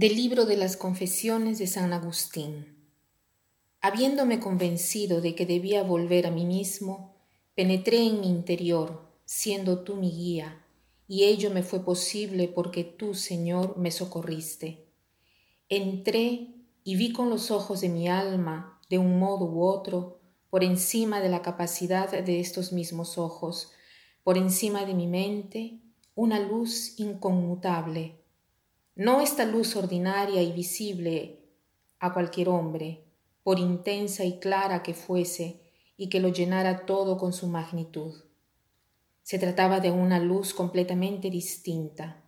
Del libro de las confesiones de San Agustín. Habiéndome convencido de que debía volver a mí mismo, penetré en mi interior, siendo tú mi guía, y ello me fue posible porque tú, Señor, me socorriste. Entré y vi con los ojos de mi alma, de un modo u otro, por encima de la capacidad de estos mismos ojos, por encima de mi mente, una luz inconmutable no esta luz ordinaria y visible a cualquier hombre, por intensa y clara que fuese, y que lo llenara todo con su magnitud. Se trataba de una luz completamente distinta.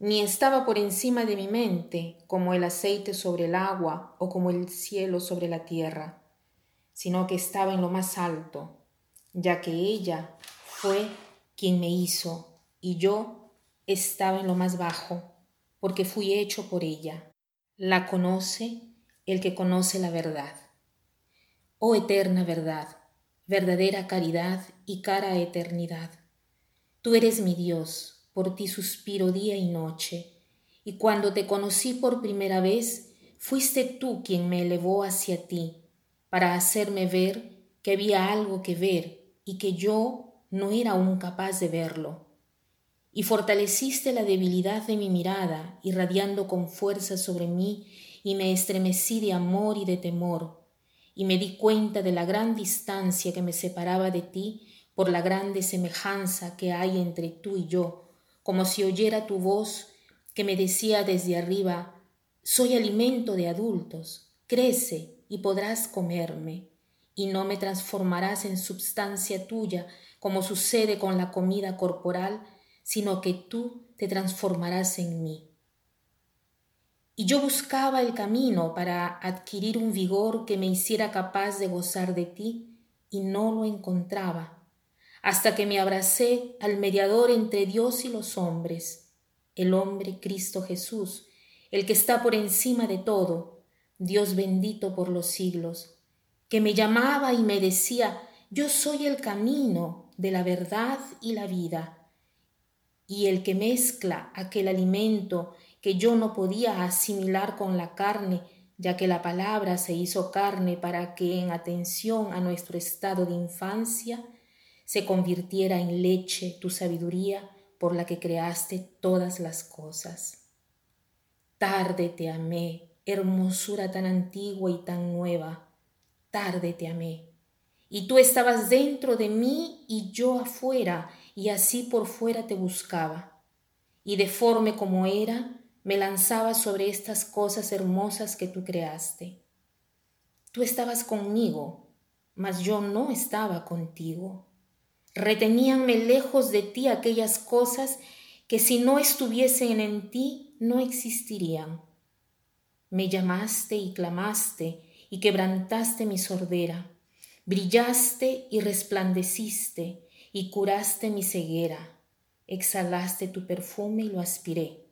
Ni estaba por encima de mi mente como el aceite sobre el agua o como el cielo sobre la tierra, sino que estaba en lo más alto, ya que ella fue quien me hizo y yo estaba en lo más bajo porque fui hecho por ella. La conoce el que conoce la verdad. Oh eterna verdad, verdadera caridad y cara eternidad. Tú eres mi Dios, por ti suspiro día y noche, y cuando te conocí por primera vez, fuiste tú quien me elevó hacia ti, para hacerme ver que había algo que ver y que yo no era aún capaz de verlo y fortaleciste la debilidad de mi mirada, irradiando con fuerza sobre mí, y me estremecí de amor y de temor, y me di cuenta de la gran distancia que me separaba de ti por la grande semejanza que hay entre tú y yo, como si oyera tu voz que me decía desde arriba, soy alimento de adultos, crece y podrás comerme, y no me transformarás en substancia tuya, como sucede con la comida corporal, sino que tú te transformarás en mí. Y yo buscaba el camino para adquirir un vigor que me hiciera capaz de gozar de ti, y no lo encontraba, hasta que me abracé al mediador entre Dios y los hombres, el hombre Cristo Jesús, el que está por encima de todo, Dios bendito por los siglos, que me llamaba y me decía, yo soy el camino de la verdad y la vida y el que mezcla aquel alimento que yo no podía asimilar con la carne, ya que la palabra se hizo carne para que en atención a nuestro estado de infancia se convirtiera en leche tu sabiduría por la que creaste todas las cosas. Tarde te amé, hermosura tan antigua y tan nueva, tarde te amé. Y tú estabas dentro de mí y yo afuera, y así por fuera te buscaba, y deforme como era, me lanzaba sobre estas cosas hermosas que tú creaste. Tú estabas conmigo, mas yo no estaba contigo. Reteníanme lejos de ti aquellas cosas que si no estuviesen en ti no existirían. Me llamaste y clamaste y quebrantaste mi sordera, brillaste y resplandeciste, y curaste mi ceguera, exhalaste tu perfume y lo aspiré,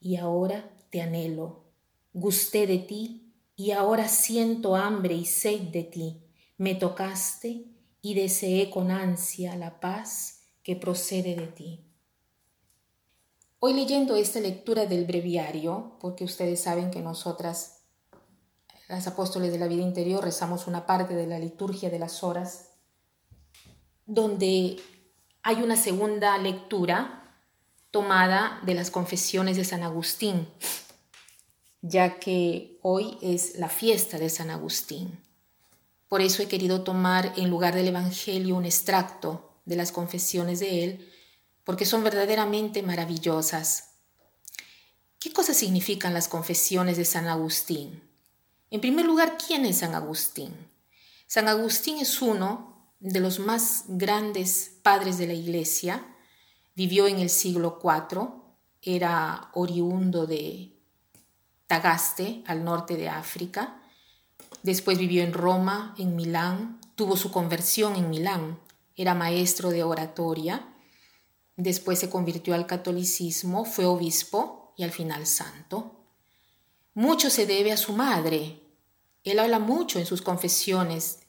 y ahora te anhelo, gusté de ti, y ahora siento hambre y sed de ti, me tocaste y deseé con ansia la paz que procede de ti. Hoy leyendo esta lectura del breviario, porque ustedes saben que nosotras, las apóstoles de la vida interior, rezamos una parte de la liturgia de las horas donde hay una segunda lectura tomada de las confesiones de San Agustín, ya que hoy es la fiesta de San Agustín. Por eso he querido tomar en lugar del Evangelio un extracto de las confesiones de él, porque son verdaderamente maravillosas. ¿Qué cosas significan las confesiones de San Agustín? En primer lugar, ¿quién es San Agustín? San Agustín es uno de los más grandes padres de la Iglesia, vivió en el siglo IV, era oriundo de Tagaste, al norte de África, después vivió en Roma, en Milán, tuvo su conversión en Milán, era maestro de oratoria, después se convirtió al catolicismo, fue obispo y al final santo. Mucho se debe a su madre. Él habla mucho en sus confesiones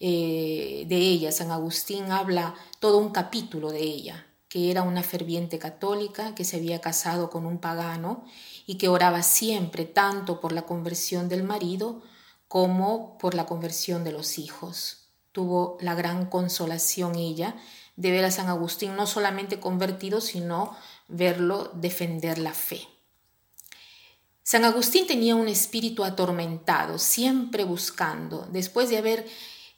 eh, de ella. San Agustín habla todo un capítulo de ella. que era una ferviente católica, que se había casado con un pagano y que oraba siempre tanto por la conversión del marido como por la conversión de los hijos. Tuvo la gran consolación ella de ver a San Agustín no solamente convertido, sino verlo defender la fe. San Agustín tenía un espíritu atormentado, siempre buscando, después de haber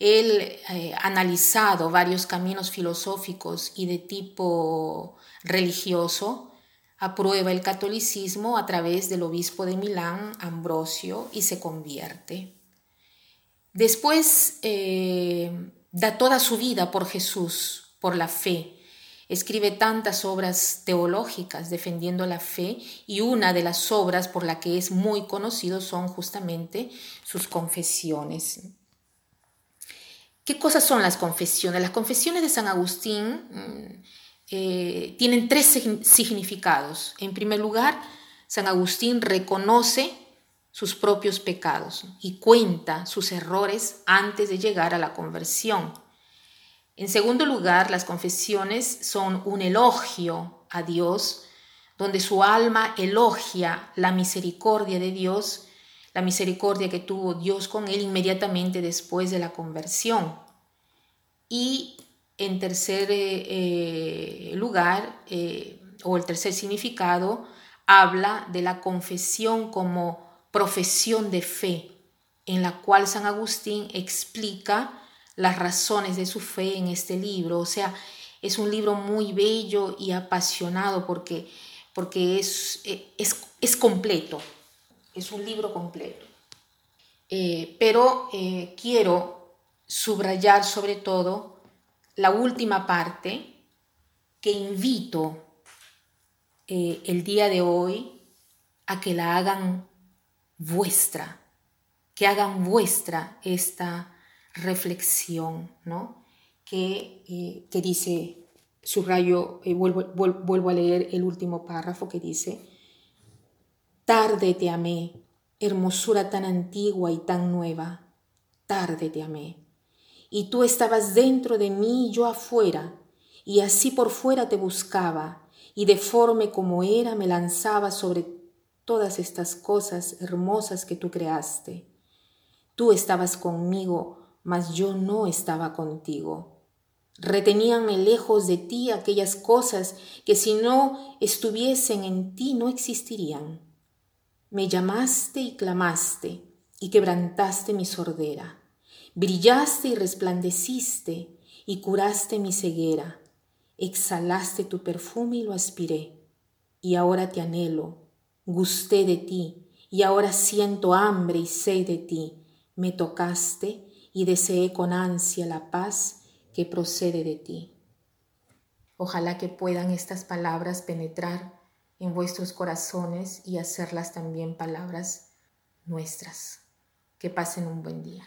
él eh, analizado varios caminos filosóficos y de tipo religioso, aprueba el catolicismo a través del obispo de Milán, Ambrosio, y se convierte. Después eh, da toda su vida por Jesús, por la fe. Escribe tantas obras teológicas defendiendo la fe y una de las obras por la que es muy conocido son justamente sus confesiones. ¿Qué cosas son las confesiones? Las confesiones de San Agustín mm, eh, tienen tres significados. En primer lugar, San Agustín reconoce sus propios pecados y cuenta sus errores antes de llegar a la conversión. En segundo lugar, las confesiones son un elogio a Dios, donde su alma elogia la misericordia de Dios, la misericordia que tuvo Dios con él inmediatamente después de la conversión. Y en tercer eh, eh, lugar, eh, o el tercer significado, habla de la confesión como profesión de fe, en la cual San Agustín explica las razones de su fe en este libro. O sea, es un libro muy bello y apasionado porque, porque es, es, es completo, es un libro completo. Eh, pero eh, quiero subrayar sobre todo la última parte que invito eh, el día de hoy a que la hagan vuestra, que hagan vuestra esta reflexión, ¿no? Que, que dice, subrayo, vuelvo, vuelvo a leer el último párrafo que dice, tarde te amé, hermosura tan antigua y tan nueva, tarde te amé. Y tú estabas dentro de mí y yo afuera, y así por fuera te buscaba, y deforme como era me lanzaba sobre todas estas cosas hermosas que tú creaste. Tú estabas conmigo, mas yo no estaba contigo. Reteníanme lejos de ti aquellas cosas que si no estuviesen en ti no existirían. Me llamaste y clamaste y quebrantaste mi sordera. Brillaste y resplandeciste y curaste mi ceguera. Exhalaste tu perfume y lo aspiré. Y ahora te anhelo Gusté de ti y ahora siento hambre y sed de ti. Me tocaste y deseé con ansia la paz que procede de ti. Ojalá que puedan estas palabras penetrar en vuestros corazones y hacerlas también palabras nuestras. Que pasen un buen día.